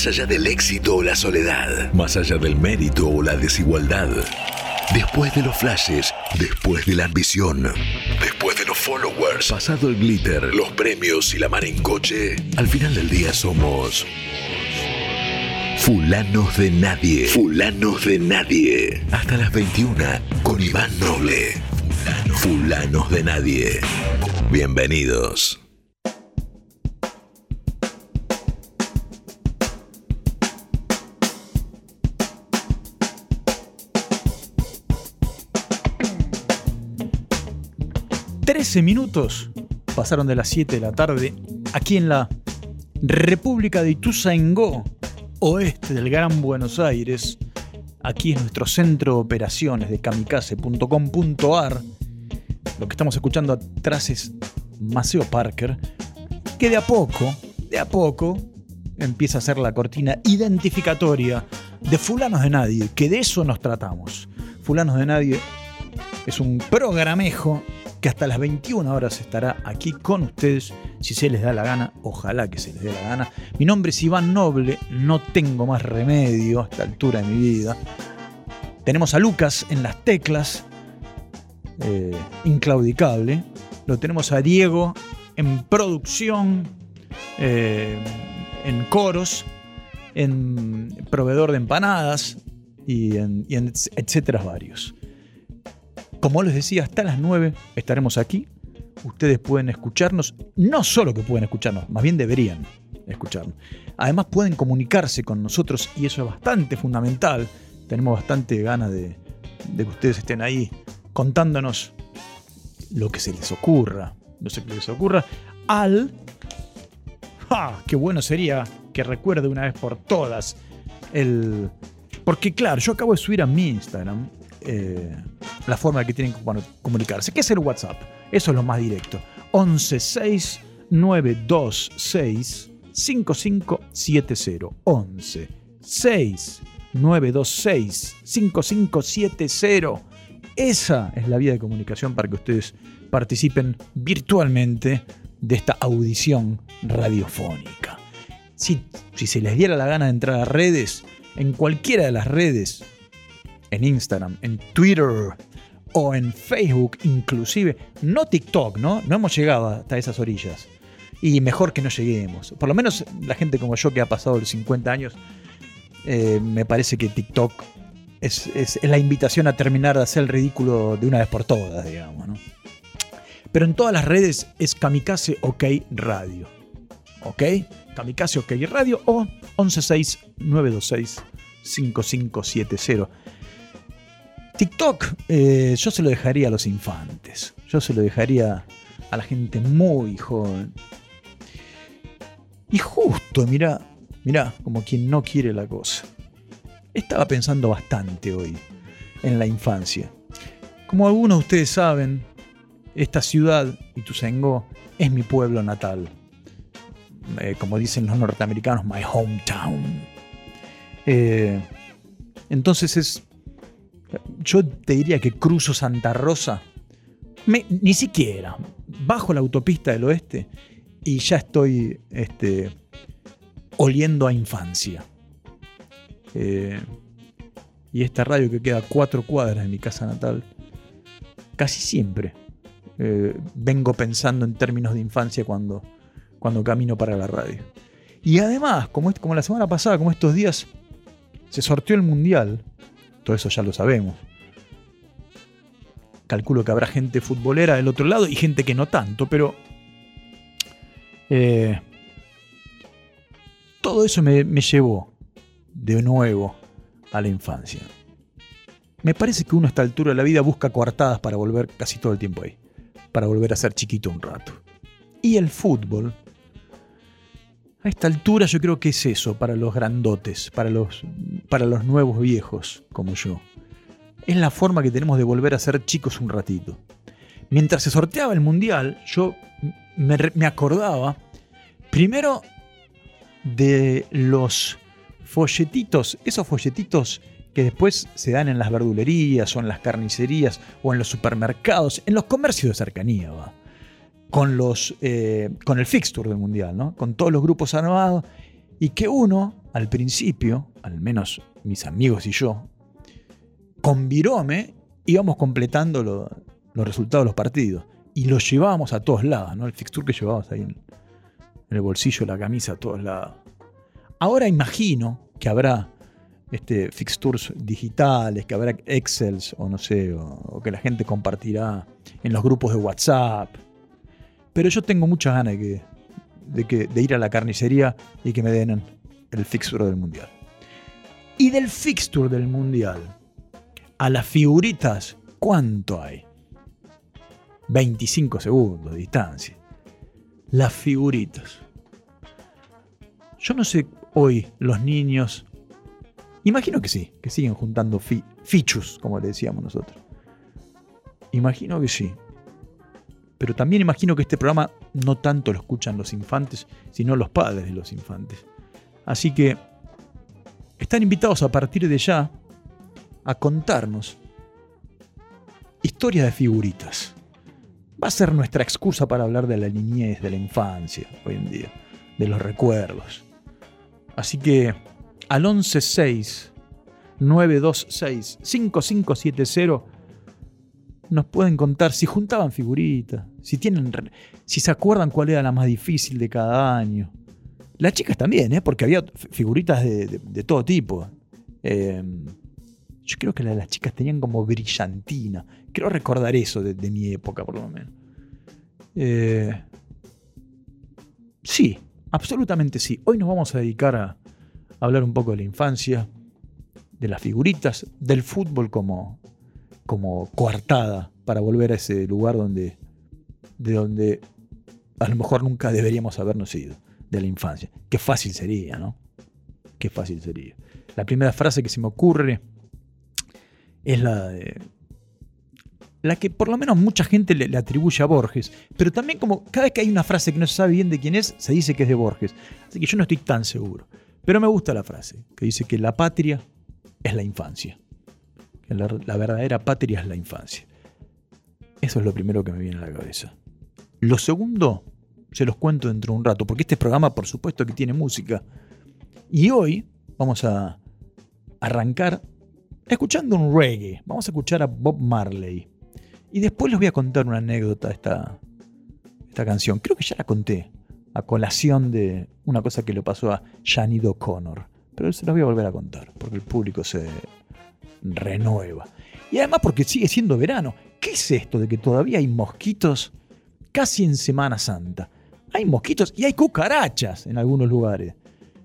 Más allá del éxito o la soledad, más allá del mérito o la desigualdad. Después de los flashes, después de la ambición, después de los followers, pasado el glitter, los premios y la mar en coche, al final del día somos Fulanos de Nadie. Fulanos de Nadie. Hasta las 21 con Iván Noble. Fulanos de Nadie. Bienvenidos. Trece minutos pasaron de las 7 de la tarde aquí en la República de Ituzaingó, oeste del Gran Buenos Aires. Aquí es nuestro centro de operaciones de kamikaze.com.ar. Lo que estamos escuchando atrás es Maceo Parker, que de a poco, de a poco, empieza a ser la cortina identificatoria de Fulanos de Nadie, que de eso nos tratamos. Fulanos de Nadie es un programejo que hasta las 21 horas estará aquí con ustedes, si se les da la gana, ojalá que se les dé la gana. Mi nombre es Iván Noble, no tengo más remedio a esta altura de mi vida. Tenemos a Lucas en las teclas, eh, inclaudicable. Lo tenemos a Diego en producción, eh, en coros, en proveedor de empanadas y en, y en etcétera varios. Como les decía, hasta las 9 estaremos aquí. Ustedes pueden escucharnos, no solo que pueden escucharnos, más bien deberían escucharnos. Además pueden comunicarse con nosotros y eso es bastante fundamental. Tenemos bastante ganas de, de que ustedes estén ahí contándonos lo que se les ocurra. No sé qué les ocurra. Al... ¡Ja! ¡Qué bueno sería que recuerde una vez por todas el... Porque claro, yo acabo de subir a mi Instagram eh, la forma que tienen que comunicarse. ¿Qué es el WhatsApp? Eso es lo más directo. 11 926 5570. 11 926 5570. Esa es la vía de comunicación para que ustedes participen virtualmente de esta audición radiofónica. Si, si se les diera la gana de entrar a redes, en cualquiera de las redes en Instagram, en Twitter o en Facebook inclusive, no TikTok, ¿no? No hemos llegado hasta esas orillas. Y mejor que no lleguemos. Por lo menos la gente como yo que ha pasado los 50 años, eh, me parece que TikTok es, es, la invitación a terminar de hacer el ridículo de una vez por todas, digamos, ¿no? Pero en todas las redes es Kamikaze OK Radio. ¿Ok? Kamikaze OK Radio o 116-926-5570. TikTok eh, yo se lo dejaría a los infantes. Yo se lo dejaría a la gente muy joven. Y justo, mira, mira, como quien no quiere la cosa. Estaba pensando bastante hoy en la infancia. Como algunos de ustedes saben, esta ciudad, Ituzaingó, es mi pueblo natal. Eh, como dicen los norteamericanos, my hometown. Eh, entonces es yo te diría que cruzo Santa Rosa, ni siquiera, bajo la autopista del oeste y ya estoy este, oliendo a infancia. Eh, y esta radio que queda a cuatro cuadras de mi casa natal, casi siempre eh, vengo pensando en términos de infancia cuando, camino para la radio. Y además, como, como la semana pasada, como estos días, se sorteó el mundial todo eso ya lo sabemos. Calculo que habrá gente futbolera del otro lado y gente que no tanto, pero... Eh, todo eso me, me llevó de nuevo a la infancia. Me parece que uno a esta altura de la vida busca coartadas para volver casi todo el tiempo ahí. Para volver a ser chiquito un rato. Y el fútbol a esta altura yo creo que es eso para los grandotes, para los, para los nuevos viejos como yo. Es la forma que tenemos de volver a ser chicos un ratito. Mientras se sorteaba el mundial, yo me, me acordaba primero de los folletitos, esos folletitos que después se dan en las verdulerías o en las carnicerías o en los supermercados, en los comercios de cercanía. ¿va? Con, los, eh, con el fixture del Mundial, ¿no? con todos los grupos armados, y que uno al principio, al menos mis amigos y yo, con Virome íbamos completando los resultados de los partidos y los llevábamos a todos lados, ¿no? El fixture que llevábamos ahí en, el bolsillo la camisa a todos lados. Ahora imagino que habrá este, fixtures digitales, que habrá Excels o no sé, o, que la gente compartirá en los grupos de WhatsApp. Pero yo tengo muchas ganas de, que, de, ir a la carnicería y que me den el fixture del mundial. Y del fixture del mundial a las figuritas, ¿cuánto hay? 25 segundos de distancia. Las figuritas. Yo no sé hoy los niños Imagino que sí, que siguen juntando fichus, como le decíamos nosotros. Imagino que sí. Pero también imagino que este programa no tanto lo escuchan los infantes, sino los padres de los infantes. Así que están invitados a partir de ya a contarnos historias de figuritas. Va a ser nuestra excusa para hablar de la niñez, de la infancia, hoy en día, de los recuerdos. Así que al 116 926 5570 nos pueden contar si juntaban figuritas, si tienen si se acuerdan cuál era la más difícil de cada año. Las chicas también, ¿eh? porque había figuritas de, todo tipo. Em, yo creo que las chicas tenían como brillantina. Quiero recordar eso de, mi época, por lo menos. Eh, sí, absolutamente sí. Hoy nos vamos a dedicar a, hablar un poco de la infancia, de las figuritas, del fútbol como, como coartada para volver a ese lugar donde, de donde a lo mejor nunca deberíamos habernos ido, de la infancia. Qué fácil sería, ¿no? Qué fácil sería. La primera frase que se me ocurre es la de la que por lo menos mucha gente le, le, atribuye a Borges, pero también como cada vez que hay una frase que no se sabe bien de quién es, se dice que es de Borges. Así que yo no estoy tan seguro. Pero me gusta la frase, que dice que la patria es la infancia. La, verdadera patria es la infancia. Eso es lo primero que me viene a la cabeza. Lo segundo, se los cuento dentro de un rato, porque este programa, por supuesto, que tiene música. Y hoy vamos a arrancar escuchando un reggae. Vamos a escuchar a Bob Marley. Y después les voy a contar una anécdota de esta, esta canción. Creo que ya la conté a colación de una cosa que le pasó a Janid O'Connor. Pero se lo voy a volver a contar, porque el público se renueva. Y además porque sigue siendo verano. ¿Qué es esto de que todavía hay mosquitos casi en Semana Santa? Hay mosquitos y hay cucarachas en algunos lugares.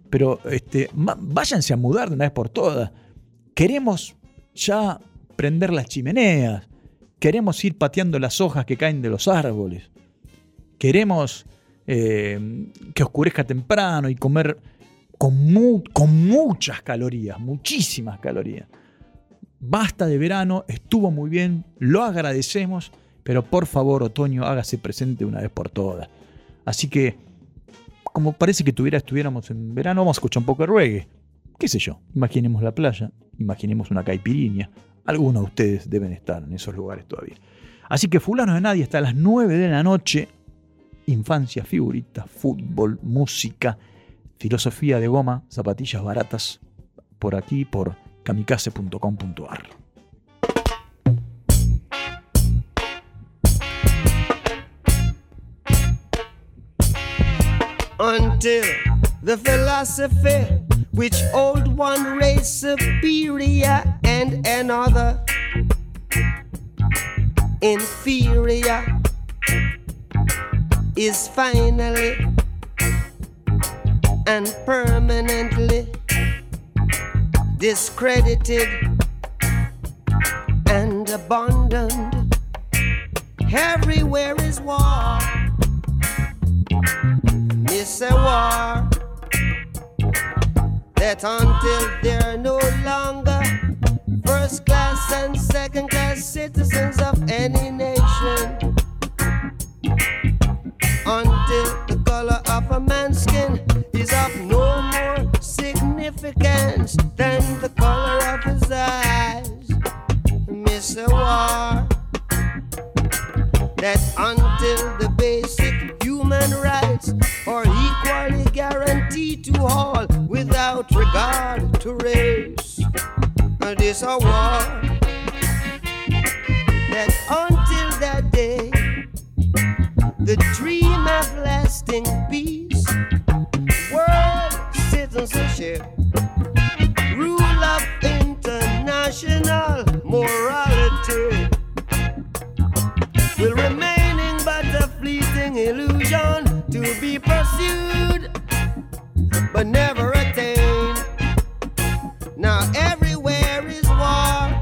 Pero este, váyanse a mudar de una vez por todas. Queremos ya prender las chimeneas. Queremos ir pateando las hojas que caen de los árboles. Queremos eh, que oscurezca temprano y comer con, con muchas calorías, muchísimas calorías. Basta de verano, estuvo muy bien, lo agradecemos, pero por favor, otoño, hágase presente una vez por todas. Así que, como parece que tuviera, estuviéramos en verano, vamos a escuchar un poco de reggae. ¿Qué sé yo? Imaginemos la playa, imaginemos una caipirinha. Algunos de ustedes deben estar en esos lugares todavía. Así que Fulano de Nadie está a las 9 de la noche infancia, figuritas, fútbol, música, filosofía de goma, zapatillas baratas, por aquí por kamikaze.com.ar. Until the philosophy which old one race superior and another inferior is finally and permanently discredited and abandoned. Everywhere is war. It's a war that until they're no longer first class and second class citizens of any nation until the color of a man's skin is of no more significance than the color of his eyes. Miss a war that until the basic human rights are equally guaranteed to all without regard to race. This a war that until that day, the dream of lasting peace, rule of international morality. Will remaining but a fleeting illusion to be pursued but never attained. Now everywhere is war,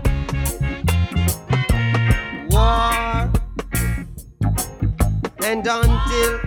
war, and until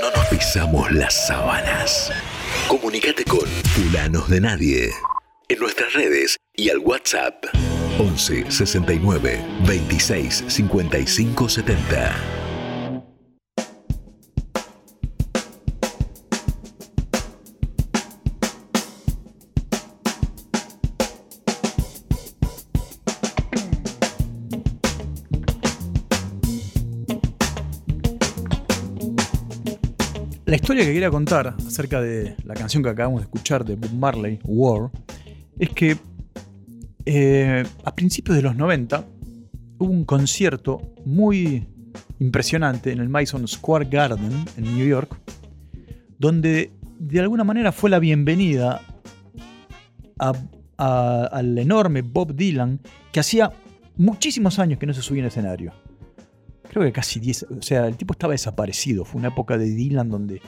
no nos pisamos las sábanas. Comunicate con Fulanos de Nadie en nuestras redes y al WhatsApp 11 69 26 55 70. Historia que quería contar acerca de la canción que acabamos de escuchar de Bob Marley, War, es que eh, a principios de los 90 hubo un concierto muy impresionante en el Madison Square Garden en New York, donde de alguna manera fue la bienvenida al enorme Bob Dylan, que hacía muchísimos años que no se subía en escenario. Creo que casi 10, o sea, el tipo estaba desaparecido. Fue una época de Dylan donde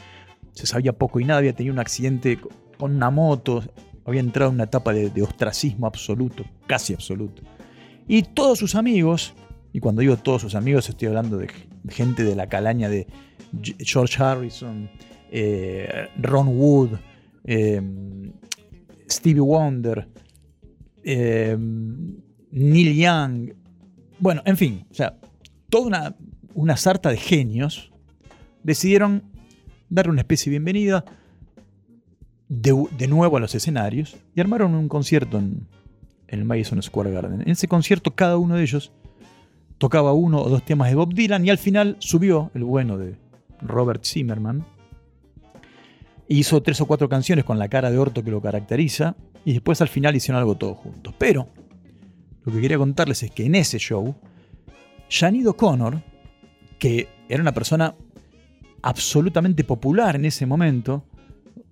se sabía poco y nada, había tenido un accidente co- con una moto, había entrado en una etapa de, ostracismo absoluto, casi absoluto. Y todos sus amigos, y cuando digo todos sus amigos estoy hablando de gente de la calaña de George Harrison, eh, Ron Wood, eh, Stevie Wonder, eh, Neil Young, bueno, en fin, o sea, toda una, una sarta de genios decidieron darle una especie de bienvenida de, de nuevo a los escenarios y armaron un concierto en, el Madison Square Garden. En ese concierto cada uno de ellos tocaba uno o dos temas de Bob Dylan y al final subió el bueno de Robert Zimmerman. Hizo tres o cuatro canciones con la cara de orto que lo caracteriza y después al final hicieron algo todos juntos. Pero lo que quería contarles es que en ese show, Sinead O'Connor, que era una persona absolutamente popular en ese momento,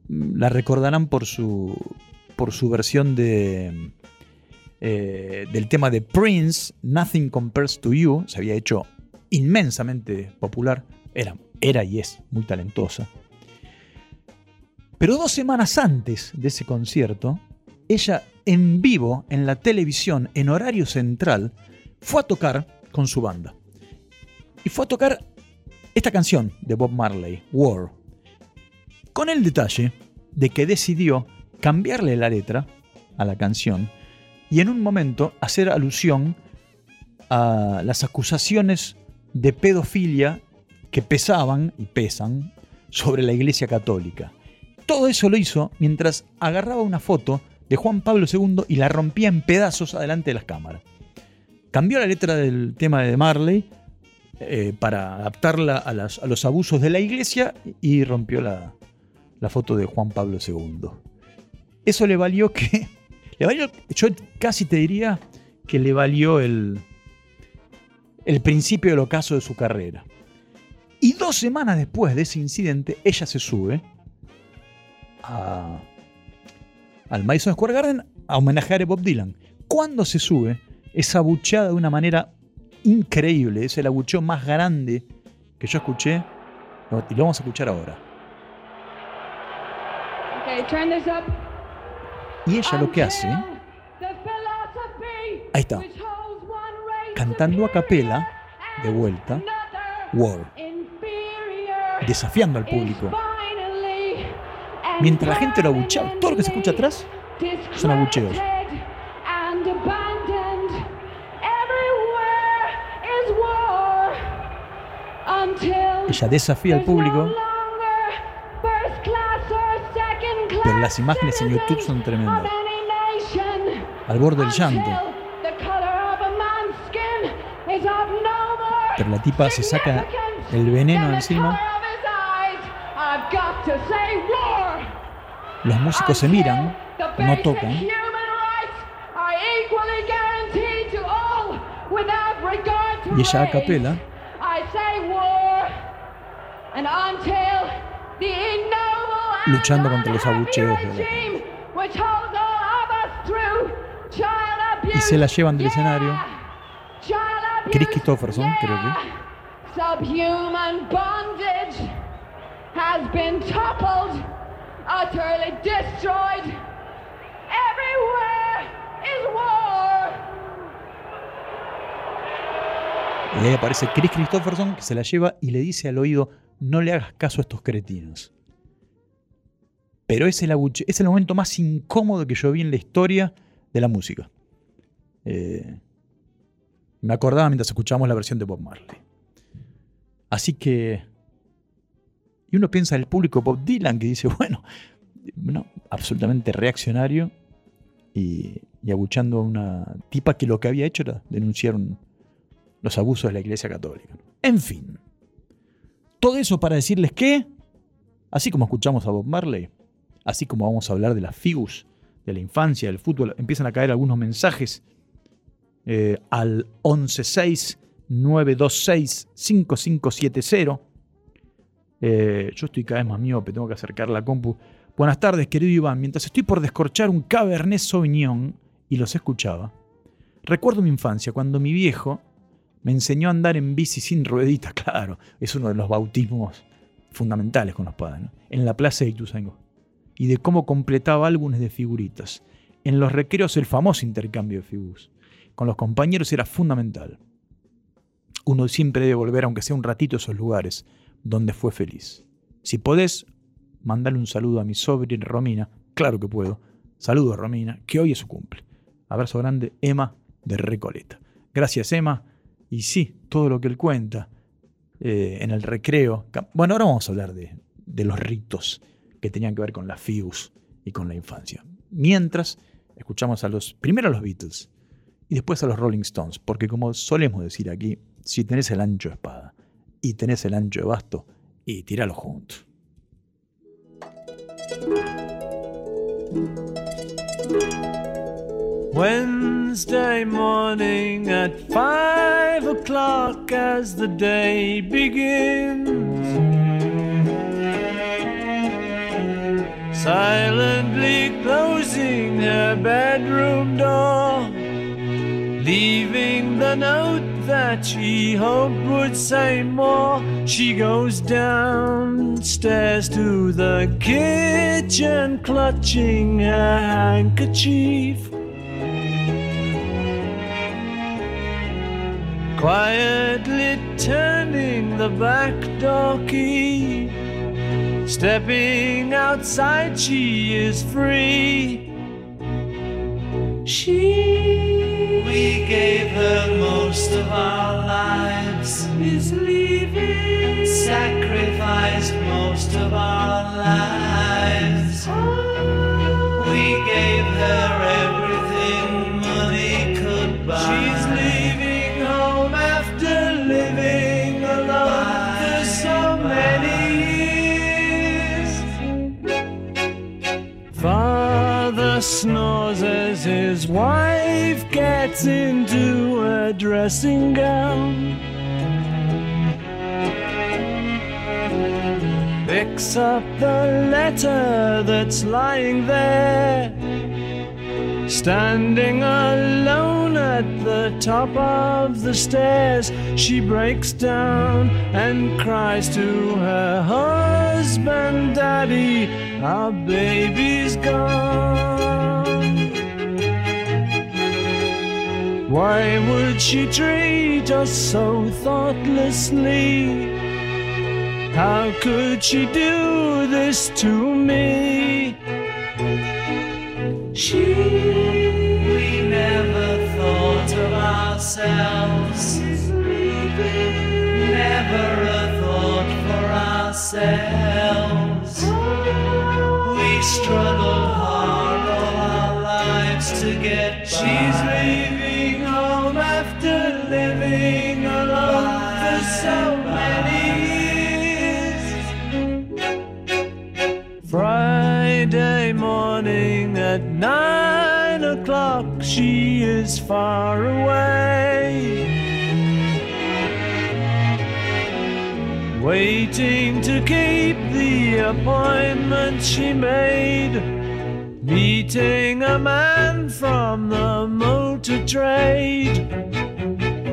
mm, la recordarán por su, por su versión de, eh, del tema de Prince, Nothing Compares to You, se había hecho inmensamente popular, era, era y es muy talentosa. Pero dos semanas antes de ese concierto, ella en vivo, en la televisión, en horario central, fue a tocar con su banda. Y fue a tocar esta canción de Bob Marley, War. Con el detalle de que decidió cambiarle la letra a la canción y en un momento hacer alusión a las acusaciones de pedofilia que pesaban y pesan sobre la Iglesia Católica. Todo eso lo hizo mientras agarraba una foto de Juan Pablo II y la rompía en pedazos adelante de las cámaras. Cambió la letra del tema de Marley eh, para adaptarla a, los abusos de la iglesia y rompió la, foto de Juan Pablo II. Eso le valió que. Le valió, yo casi te diría que le valió el, el principio del ocaso de su carrera. Y dos semanas después de ese incidente, ella se sube a, al Madison Square Garden a homenajear a Bob Dylan. Cuando se sube, es abucheada de una manera increíble. Es el abucheo más grande que yo escuché. Y lo vamos a escuchar ahora. Y ella lo que hace. Ahí está. Cantando a capela, de vuelta, War. Desafiando al público. Mientras la gente lo abuchea, todo lo que se escucha atrás son abucheos. Ella desafía al público. Pero las imágenes en YouTube son tremendas. Al borde del llanto. Pero la tipa se saca el veneno encima. Los músicos se miran, no tocan. Y ella a capela luchando contra los abucheos Y se la llevan del escenario. Chris Christopherson, creo que. Subhuman bondage has been toppled, utterly destroyed. Everywhere is war. Y ahí aparece Chris Christopherson que se la lleva y le dice al oído no le hagas caso a estos cretinos. Pero es el, es el momento más incómodo que yo vi en la historia de la música. Eh, me acordaba mientras escuchábamos la versión de Bob Marley. Así que. Y uno piensa en el público Bob Dylan que dice, bueno, absolutamente reaccionario y, y, abuchando a una tipa que lo que había hecho era denunciar los abusos de la Iglesia Católica. En fin. Todo eso para decirles que, así como escuchamos a Bob Marley, así como vamos a hablar de las figus, de la infancia, del fútbol, empiezan a caer algunos mensajes eh, al 116-926-5570. Eh, yo estoy cada vez más miope, tengo que acercar la compu. Buenas tardes, querido Iván. Mientras estoy por descorchar un Cabernet Sauvignon y los escuchaba, recuerdo mi infancia cuando mi viejo me enseñó a andar en bici sin rueditas, claro. Es uno de los bautismos fundamentales con los padres. En la plaza de Ituzaingó. Y de cómo completaba álbumes de figuritas. En los recreos el famoso intercambio de figuras. Con los compañeros era fundamental. Uno siempre debe volver, aunque sea un ratito, a esos lugares donde fue feliz. Si podés, mandale un saludo a mi sobrina Romina. Claro que puedo. Saludo a Romina, que hoy es su cumple. Abrazo grande, Emma de Recoleta. Gracias, Emma. Y sí, todo lo que él cuenta eh, en el recreo. Bueno, ahora vamos a hablar de, los ritos que tenían que ver con la FIUS y con la infancia. Mientras, escuchamos a los, primero a los Beatles y después a los Rolling Stones, porque como solemos decir aquí, si tenés el ancho de espada y tenés el ancho de basto, y tiralo juntos. Wednesday morning at five o'clock as the day begins. Silently closing her bedroom door, leaving the note that she hoped would say more. She goes downstairs to the kitchen, clutching her handkerchief. Quietly turning the back door key. Stepping outside, she is free. She We gave her most of our lives. Is leaving. Sacrificed most of our lives. Oh. We gave her everything money could buy. She's snores as his wife gets into a dressing gown. Picks up the letter that's lying there. Standing alone at the top of the stairs, she breaks down and cries to her husband, Daddy, our baby's gone. Why would she treat us so thoughtlessly? How could she do this to me? She ourselves. Never a thought for ourselves. We struggled hard all our lives to get. She's leaving home after living alone for so she is far away. Waiting to keep the appointment she made. Meeting a man from the motor trade.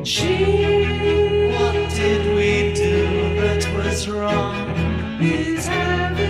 She, what did we do that was wrong? He's having,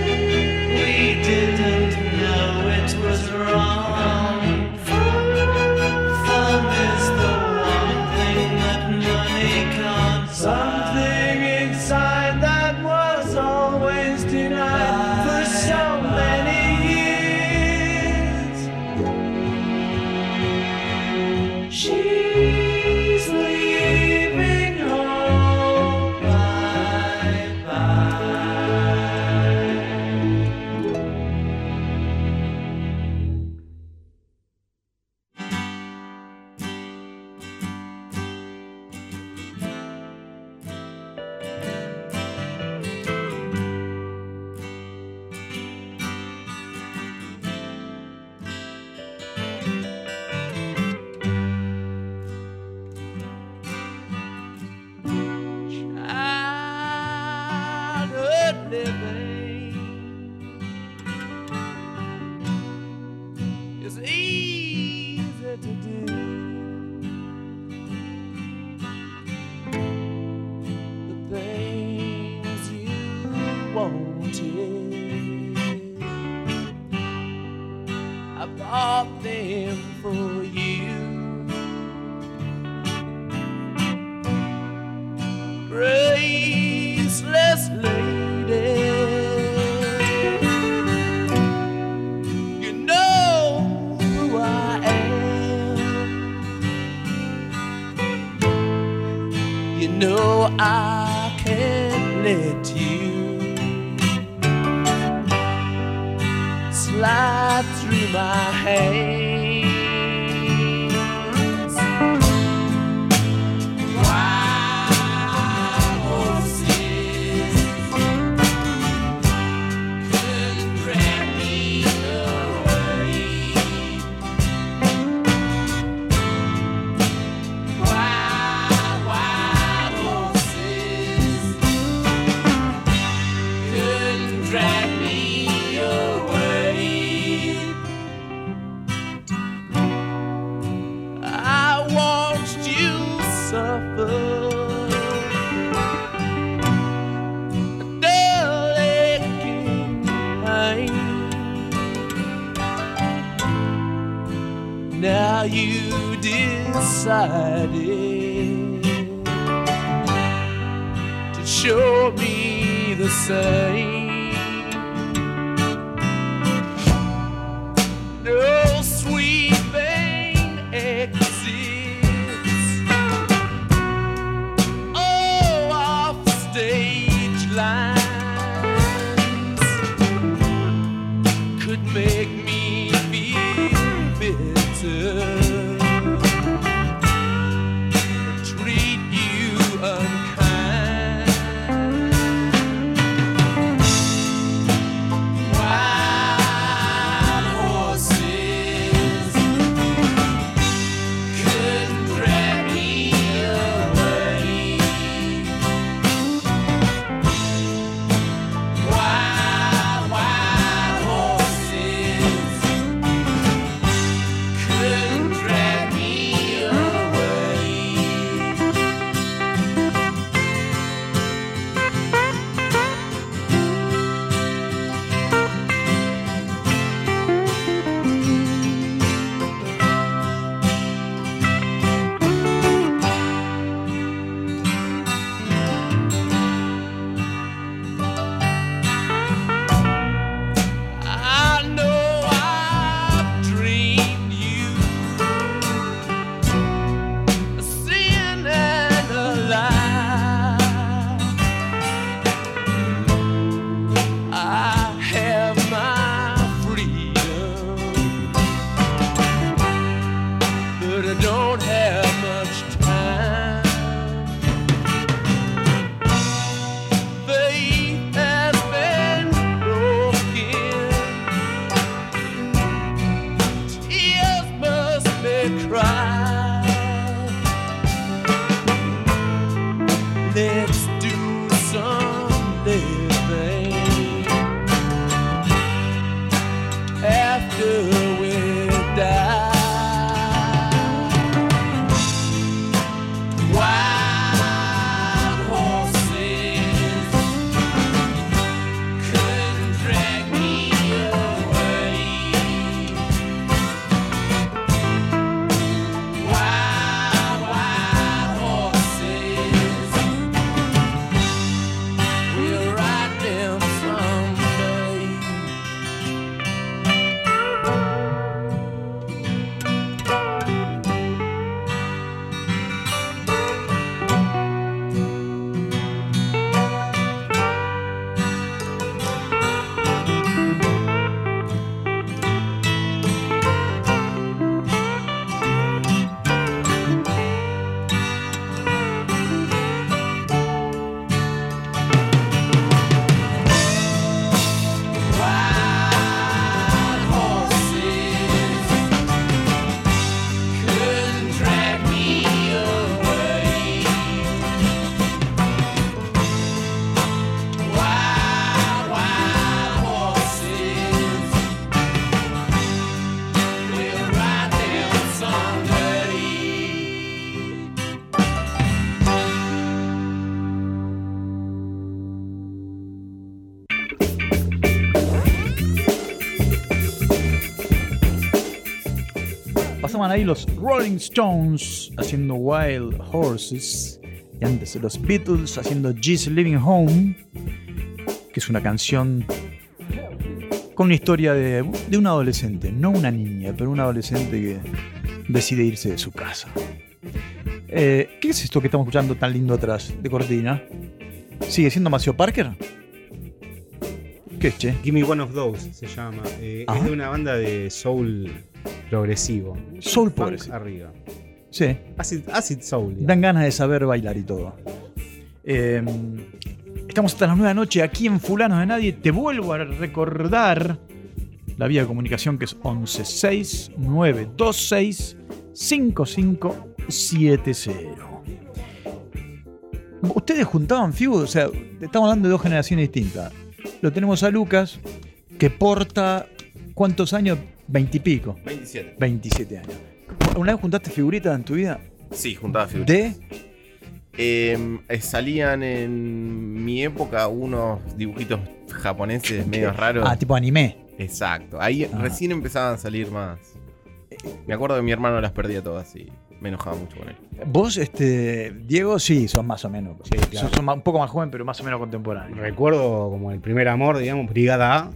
Now you decided to show me the same. Ahí los Rolling Stones haciendo Wild Horses. Y antes los Beatles haciendo She's Living Home. Que es una canción con una historia de, de un adolescente. No una niña, pero un adolescente que decide irse de su casa. Eh, ¿Qué es esto que estamos escuchando tan lindo atrás de cortina? ¿Sigue siendo Maceo Parker? ¿Qué es, che? Gimme One of Those se llama. Eh, es de una banda de soul progresivo. Soul progresivo. arriba. Sí. Acid, acid soul. digamos. Dan ganas de saber bailar y todo. Eh, estamos hasta las 9 de la noche aquí en Fulanos de Nadie. Te vuelvo a recordar la vía de comunicación que es 116-926-5570. Ustedes juntaban Fibu, o sea, estamos hablando de dos generaciones distintas. Lo tenemos a Lucas, que porta, ¿cuántos años? Veintipico. 27. 27 años. ¿Una vez juntaste figuritas en tu vida? Sí, juntaba figuritas. ¿De? Eh, eh, salían en mi época unos dibujitos japoneses medio raros. Ah, tipo anime. Exacto. Ahí Ah. recién empezaban a salir más. Me acuerdo que mi hermano las perdía todas y me enojaba mucho con él. Vos, este, Diego, sí, son más o menos. Sí, claro. Son, un poco más joven, pero más o menos contemporáneos. Recuerdo como el primer amor, digamos, Brigada A.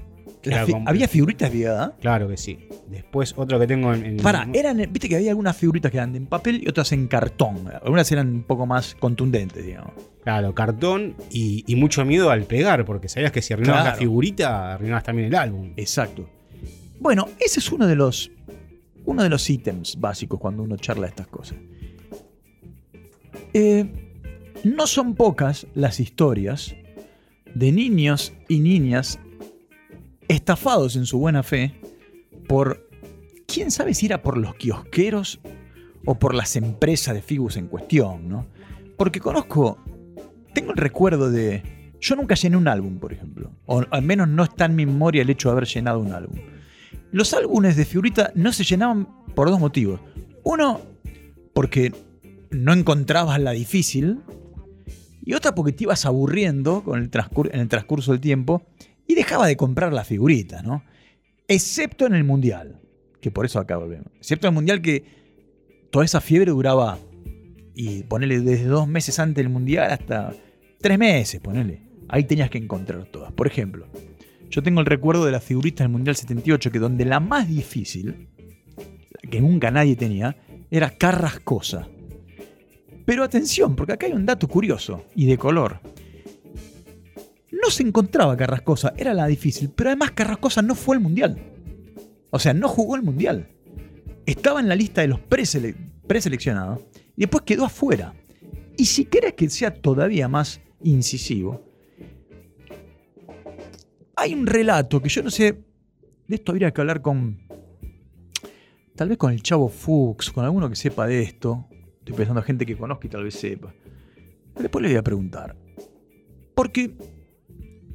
La Era fi- como- ¿Había figuritas de? Claro que sí. Después, otro que tengo en. en- Para, eran, viste que había algunas figuritas que eran en papel y otras en cartón. Algunas eran un poco más contundentes, digamos. Claro, cartón y, y mucho miedo al pegar, porque sabías que si arruinabas Claro. la figurita, arruinabas también el álbum. Exacto. Bueno, ese es uno de los uno de los ítems básicos cuando uno charla estas cosas. Eh, no son pocas las historias de niños y niñas estafados en su buena fe por, quién sabe si era por los kiosqueros o por las empresas de Figus en cuestión, ¿no? Porque conozco, tengo el recuerdo de, yo nunca llené un álbum, por ejemplo, o al menos no está en mi memoria el hecho de haber llenado un álbum. Los álbumes de figurita no se llenaban por dos motivos. Uno, porque no encontrabas la difícil, y otra porque te ibas aburriendo con el en el transcurso del tiempo y dejaba de comprar la figurita, ¿no? Excepto en el Mundial, que por eso acá volvemos. Excepto en el Mundial que toda esa fiebre duraba, y ponele desde dos meses antes del Mundial hasta tres meses, ponele. Ahí tenías que encontrar todas. Por ejemplo, yo tengo el recuerdo de las figuritas del Mundial 78, que donde la más difícil, que nunca nadie tenía, era Carrascosa. Pero atención, porque acá hay un dato curioso y de color. No se encontraba Carrascosa, era la difícil, pero además Carrascosa no fue al Mundial. O sea, no jugó el Mundial. Estaba en la lista de los presele- preseleccionados y después quedó afuera. Y si querés que sea todavía más incisivo, hay un relato que yo no sé, de esto habría que hablar con, tal vez con el chavo Fuchs, con alguno que sepa de esto. Estoy pensando en gente que conozca y tal vez sepa. Después le voy a preguntar. Porque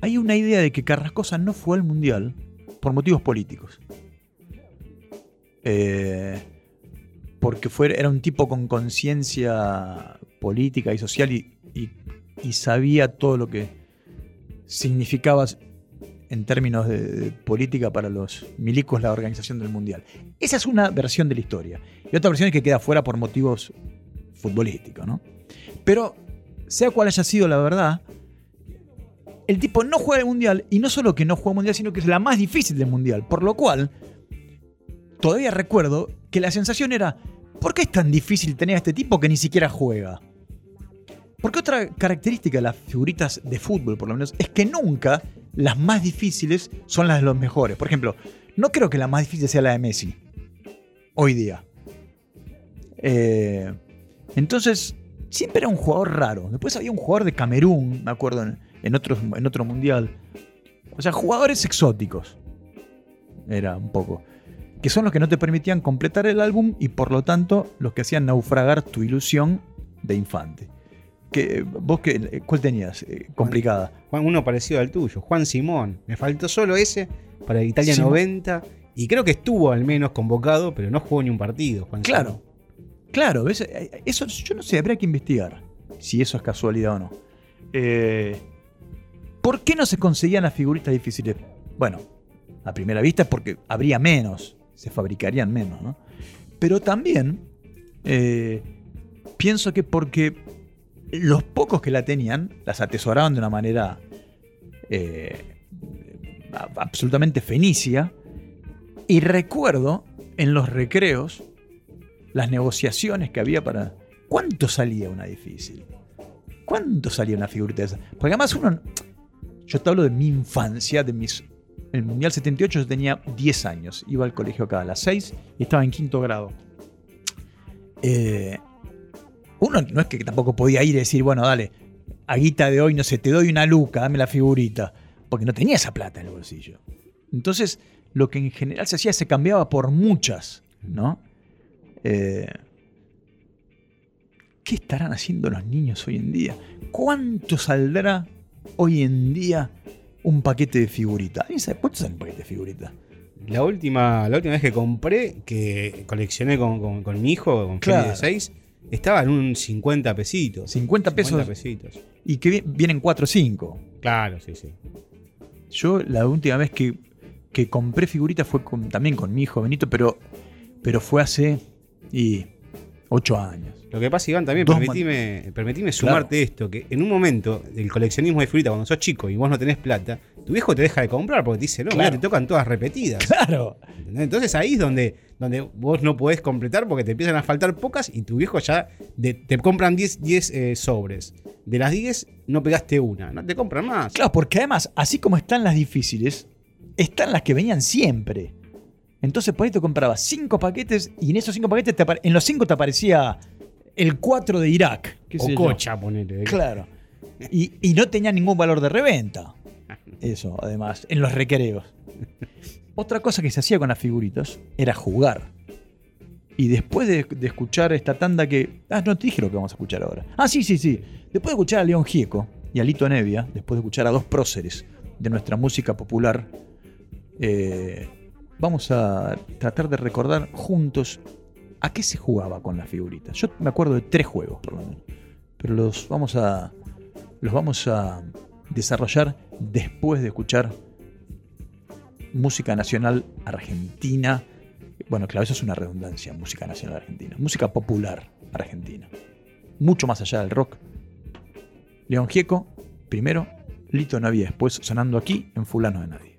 hay una idea de que Carrascosa no fue al Mundial por motivos políticos. Eh, porque fue, era un tipo con conciencia política y social y, y- sabía todo lo que significaba en términos de, de política para los milicos la organización del Mundial. Esa es una versión de la historia. Y otra versión es que queda fuera por motivos futbolísticos, ¿no? Pero, sea cual haya sido la verdad, el tipo no juega el Mundial, y no solo que no juega el Mundial, sino que es la más difícil del Mundial. Por lo cual, todavía recuerdo que la sensación era, ¿por qué es tan difícil tener a este tipo que ni siquiera juega? Porque otra característica de las figuritas de fútbol, por lo menos, es que nunca las más difíciles son las de los mejores. Por ejemplo, no creo que la más difícil sea la de Messi. Hoy día. Eh, entonces, siempre era un jugador raro. Después había un jugador de Camerún, me acuerdo, en, en otro, en otro mundial. O sea, jugadores exóticos. Era un poco. Que son los que no te permitían completar el álbum y por lo tanto los que hacían naufragar tu ilusión de infante. Que, ¿Vos qué, cuál tenías? Eh, complicada. Juan, uno parecido al tuyo, Juan Simón. Me faltó solo ese para Italia Simón. 90. Y creo que estuvo al menos convocado, pero no jugó ni un partido, Juan Claro. Simón. Claro, ¿ves? Eh, Eso yo no sé, habría que investigar si eso es casualidad o no. Eh, ¿Por qué no se conseguían las figuritas difíciles? Bueno, a primera vista es porque habría menos, se fabricarían menos, ¿no? Pero también eh, pienso que porque los pocos que la tenían las atesoraban de una manera eh, absolutamente fenicia. Y recuerdo en los recreos las negociaciones que había para. ¿Cuánto salía una difícil? ¿Cuánto salía una figurita de esa? Porque además uno. Yo te hablo de mi infancia, de mis. En el Mundial 78 yo tenía 10 años. Iba al colegio cada las 6 y estaba en quinto grado. Eh, uno no es que tampoco podía ir y decir, bueno, dale, a guita de hoy, no sé, te doy una luca, dame la figurita. Porque no tenía esa plata en el bolsillo. Entonces, lo que en general se hacía se cambiaba por muchas, ¿no? Eh, ¿Qué estarán haciendo los niños hoy en día? ¿Cuánto saldrá hoy en día un paquete de figuritas? ¿Alguien sabe cuánto sale un paquete de figuritas? La última, la última vez que compré, que coleccioné con, con- con mi hijo, con Claro. de 6, estaba en un 50 pesitos. 50 pesos 50 pesitos. y que vi- vienen 4 o 5. Claro, sí, sí. Yo la última vez que, que compré figuritas fue con- también con mi hijo Benito, pero, pero fue hace y 8 años. Lo que pasa, Iván, también, permitime, permitime sumarte esto, que en un momento del coleccionismo de figuritas, cuando sos chico y vos no tenés plata, tu viejo te deja de comprar porque te dice, no, Claro. mirá, te tocan todas repetidas. Claro. Entonces ahí es donde, donde vos no podés completar porque te empiezan a faltar pocas y tu viejo ya de- te compran 10, 10 eh, sobres. De las 10 no pegaste una, no te compran más. Claro, porque además, así como están las difíciles, están las que venían siempre. Entonces por ahí te comprabas cinco paquetes y en esos cinco paquetes, te apare- en los cinco te aparecía el 4 de Irak. O cocha, ponele. Claro. Y, y no tenía ningún valor de reventa. Eso, además, en los recreos. Otra cosa que se hacía con las figuritas era jugar. Y después de, de escuchar esta tanda que. Ah, no te dije lo que vamos a escuchar ahora. Ah, sí, sí, sí. Después de escuchar a León Gieco y a Lito Nevia, después de escuchar a dos próceres de nuestra música popular, eh, vamos a tratar de recordar juntos a qué se jugaba con las figuritas. Yo me acuerdo de tres juegos, por lo menos. Pero los vamos a. Los vamos a desarrollar después de escuchar música nacional argentina. Bueno, claro, eso es una redundancia, música nacional argentina. Música popular argentina. Mucho más allá del rock. León Gieco, primero, Lito Navia después, sonando aquí en Fulano de Nadie.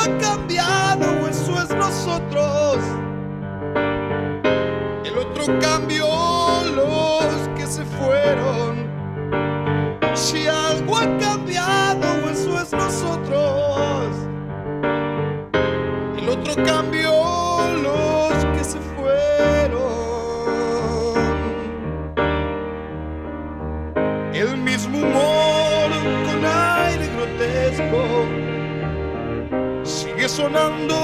Ha cambiado, eso es nosotros. El otro cambió sonando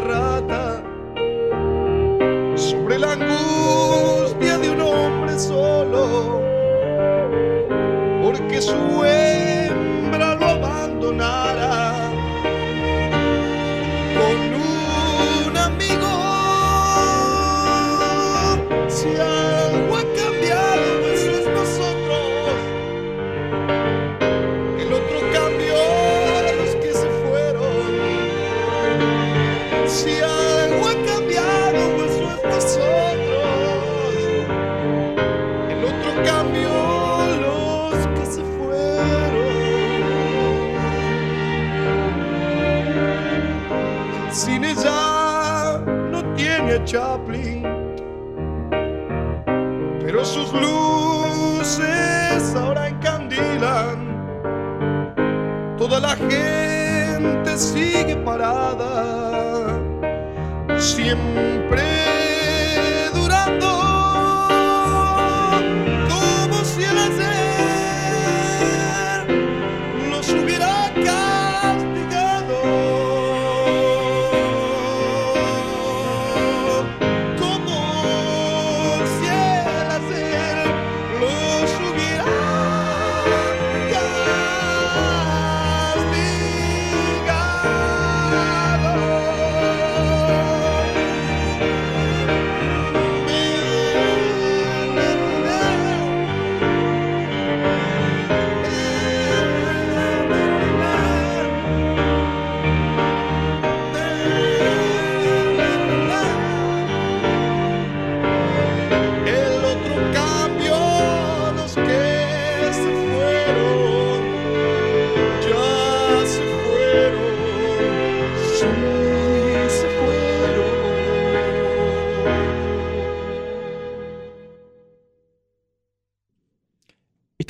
rata. Sobre la angustia de un hombre solo, porque su Si algo ha cambiado, eso es nosotros. El otro cambió los que se fueron. Cine ya no tiene a Chaplin, pero sus luces ahora encandilan. Toda la gente sigue parada, siempre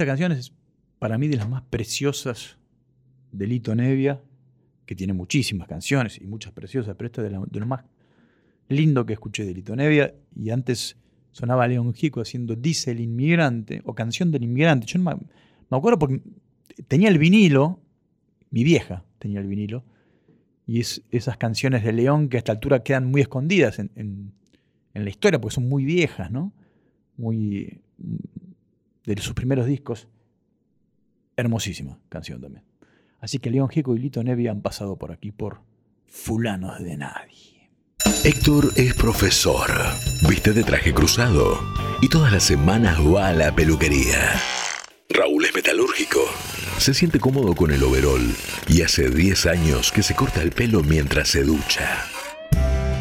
Esta canción es para mí de las más preciosas de Lito Nevia, que tiene muchísimas canciones y muchas preciosas, pero esta es de, lo más lindo que escuché de Lito Nevia. Y antes sonaba León Gico haciendo Dice el inmigrante o Canción del inmigrante. Yo no me, me acuerdo porque tenía el vinilo, mi vieja tenía el vinilo, y es esas canciones de León que a esta altura quedan muy escondidas en, en- en la historia porque son muy viejas, ¿no? Muy de sus primeros discos. Hermosísima canción también. Así que León Gieco y Lito Nevi han pasado por aquí por Fulanos de Nadie. Héctor es profesor, viste de traje cruzado y todas las semanas va a la peluquería. Raúl es metalúrgico, se siente cómodo con el overol y hace 10 años que se corta el pelo mientras se ducha.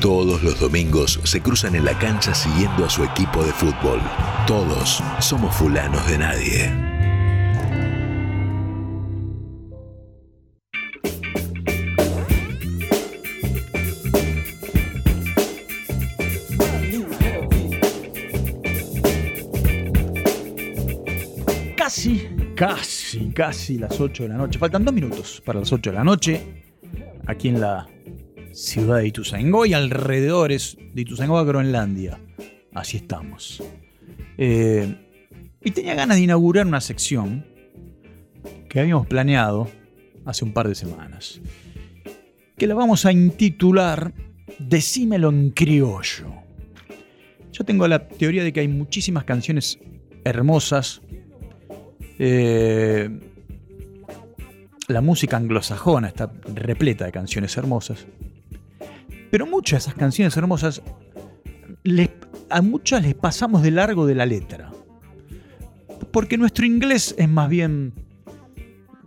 Todos los domingos se cruzan en la cancha siguiendo a su equipo de fútbol. Todos somos fulanos de nadie. casi, casi, casi las 8 de la noche. Faltan dos minutos para las 8 de la noche. Aquí en la ciudad de Ituzaingó y alrededores de Ituzaingó, Groenlandia. Así estamos. Eh, y tenía ganas de inaugurar una sección que habíamos planeado hace un par de semanas. Que la vamos a intitular Decímelo en criollo. Yo tengo la teoría de que hay muchísimas canciones hermosas. Eh, la música anglosajona está repleta de canciones hermosas. Pero muchas de esas canciones hermosas, a muchas les pasamos de largo de la letra. Porque nuestro inglés es más bien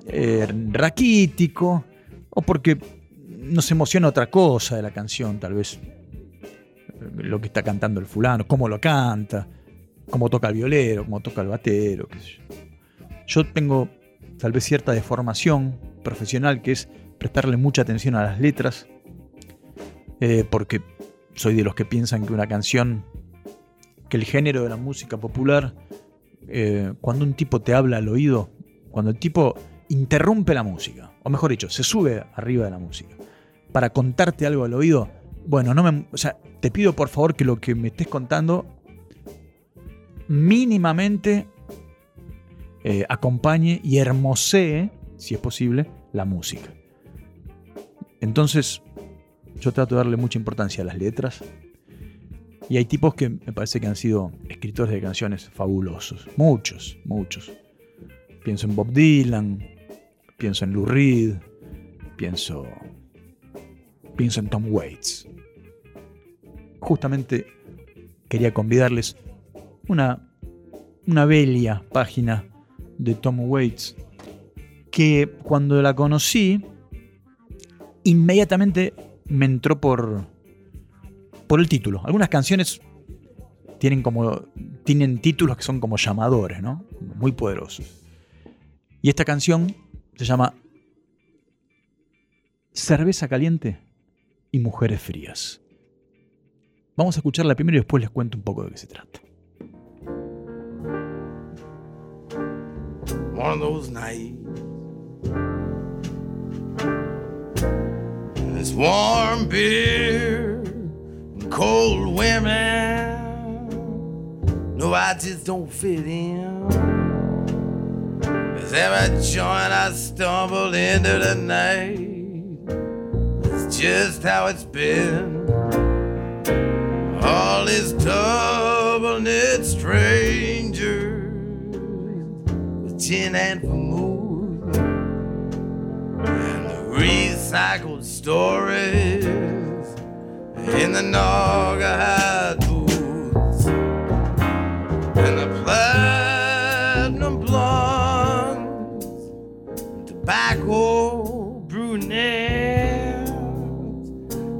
eh, raquítico, o porque nos emociona otra cosa de la canción, tal vez eh, lo que está cantando el fulano, cómo lo canta, cómo toca el violero, cómo toca el batero. Yo tengo tal vez cierta deformación profesional que es prestarle mucha atención a las letras, eh, porque soy de los que piensan que una canción, que el género de la música popular, eh, cuando un tipo te habla al oído, cuando el tipo interrumpe la música, o mejor dicho, se sube arriba de la música, para contarte algo al oído, bueno, no me, o sea, te pido por favor que lo que me estés contando mínimamente eh, acompañe y hermosee, si es posible, la música. Entonces, yo trato de darle mucha importancia a las letras. Y hay tipos que me parece que han sido escritores de canciones fabulosos. Muchos, muchos. Pienso en Bob Dylan, pienso en Lou Reed, pienso, pienso en Tom Waits. Justamente quería convidarles una, una bella página de Tom Waits que cuando la conocí inmediatamente me entró por por el título. Algunas canciones tienen como tienen títulos que son como llamadores, ¿no? Muy poderosos. Y esta canción se llama Cerveza caliente y mujeres frías. Vamos a escucharla primero y después les cuento un poco de qué se trata. one of those nights. It's warm beer and cold women. No, I just don't fit in. Cause every joint I stumble into tonight. It's just how it's been. All these double knit strangers with gin and vermouth recycled stories in the Naugahyde booths and the platinum blondes, tobacco brunettes.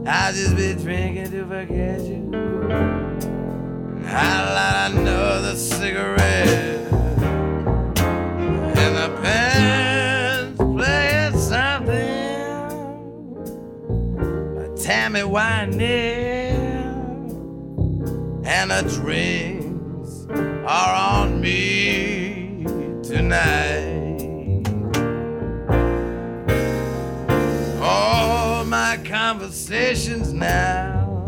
I just be drinking to forget you. I light another cigarette. Tammy Wynette. And the drinks are on me tonight. All my conversations now,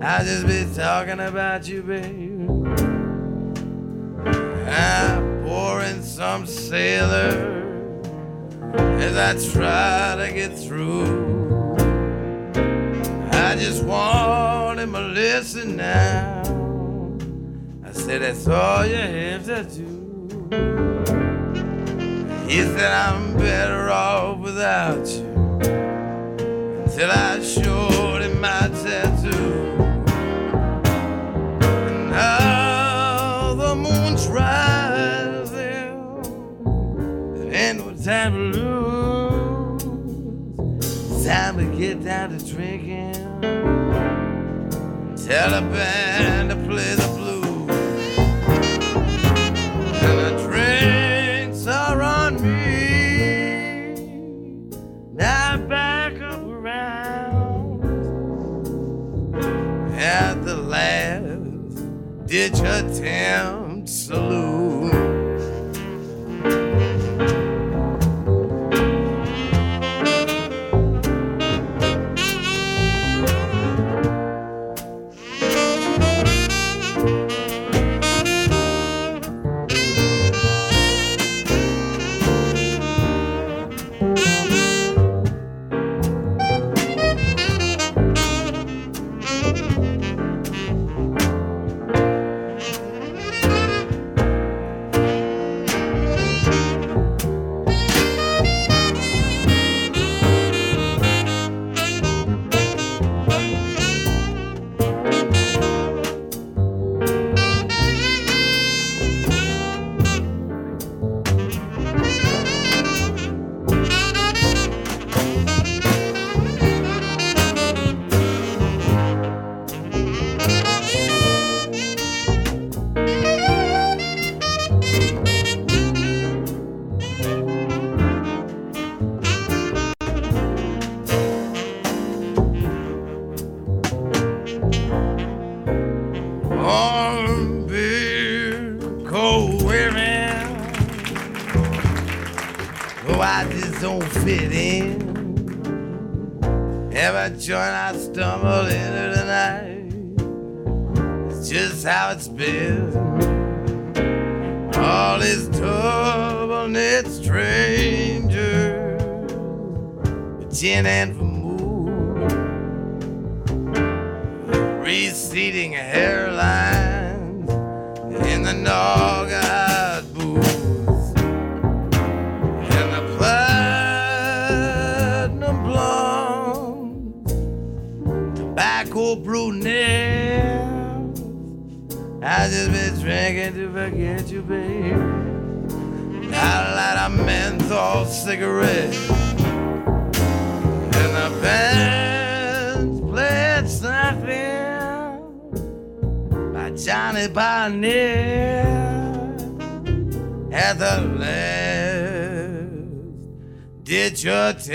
I just be talking about you, babe. I'm pouring some sailor as I try to get through. Listen now. I said, that's all you have to do. He said, I'm better off without you. Until I showed him my tattoo. And now the moon's rising. There ain't no time to lose. Time to get down to drinking. Tell a band to play the blues. And the drinks are on me. Now back up around at the last ditch attempt saloon. Gin and El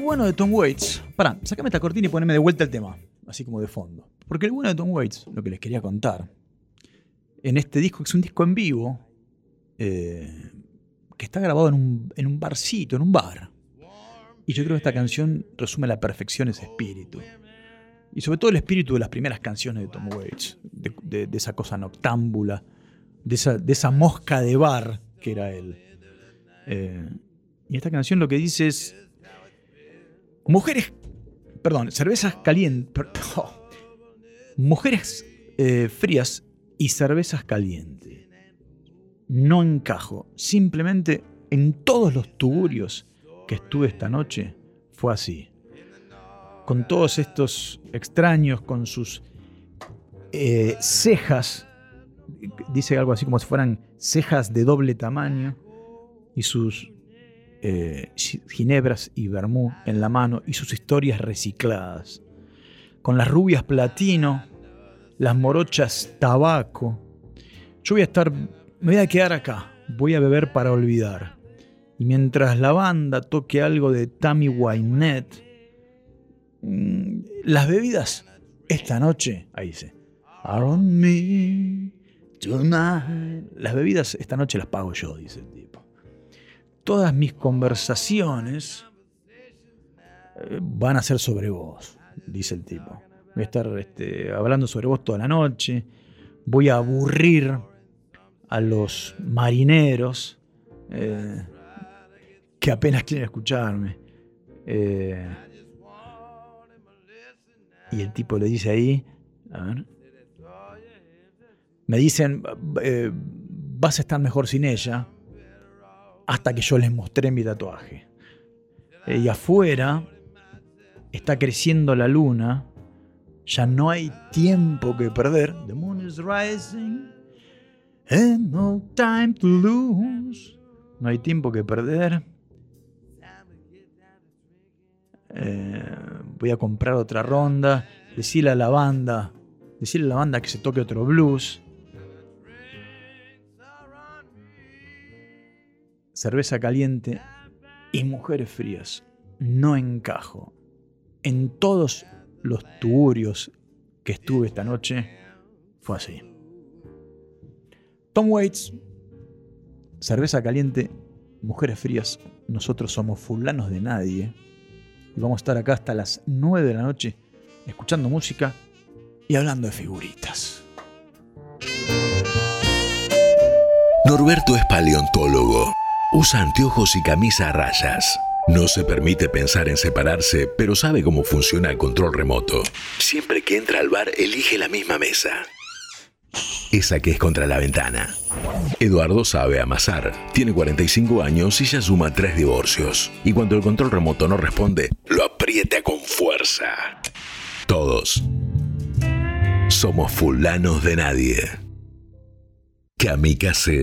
bueno de Tom Waits. Pará, sacame esta cortina y poneme de vuelta el tema. Así como de fondo. Porque el bueno de Tom Waits, lo que les quería contar. En este disco, que es un disco en vivo. eh, que está grabado en un, en un barcito, en un bar. Y yo creo que esta canción resume a la perfección ese espíritu. Y sobre todo el espíritu de las primeras canciones de Tom Waits. De, esa cosa noctámbula. De esa, de esa mosca de bar que era él. Eh, y esta canción lo que dice es. Mujeres. Perdón, cervezas calientes. mujeres eh, frías y cervezas calientes. No encajo. Simplemente en todos los tuburios que estuve esta noche fue así. Con todos estos extraños, con sus eh, cejas. Dice algo así como si fueran cejas de doble tamaño. Y sus eh, gi- ginebras y vermú en la mano y sus historias recicladas. Con las rubias platino, las morochas tabaco. Yo voy a estar, me voy a quedar acá, voy a beber para olvidar. Y mientras la banda toque algo de Tammy Wynette, mm, las bebidas esta noche, ahí dice, are on me tonight. Las bebidas esta noche las pago yo, dice el tipo todas mis conversaciones eh, van a ser sobre vos, dice el tipo. Voy a estar este, hablando sobre vos toda la noche. Voy a aburrir a los marineros eh, que apenas quieren escucharme. Eh, y el tipo le dice ahí, a ver, me dicen, eh, vas a estar mejor sin ella hasta que yo les mostré mi tatuaje. Y afuera está creciendo la luna, ya no hay tiempo que perder. The moon is rising. No hay tiempo que perder. Eh, voy a comprar otra ronda. Decirle a la banda, decirle a la banda que se toque otro blues. cerveza caliente y mujeres frías. No encajo. En todos los tuburios que estuve esta noche fue así. Tom Waits, cerveza caliente, mujeres frías. Nosotros somos fulanos de nadie. Y vamos a estar acá hasta las 9 de la noche escuchando música y hablando de figuritas. Norberto es paleontólogo. Usa anteojos y camisa a rayas. No se permite pensar en separarse, pero sabe cómo funciona el control remoto. Siempre que entra al bar, elige la misma mesa. Esa que es contra la ventana. Eduardo sabe amasar. Tiene 45 años y ya suma tres divorcios. Y cuando el control remoto no responde, lo aprieta con fuerza. Todos somos fulanos de nadie. Kamikaze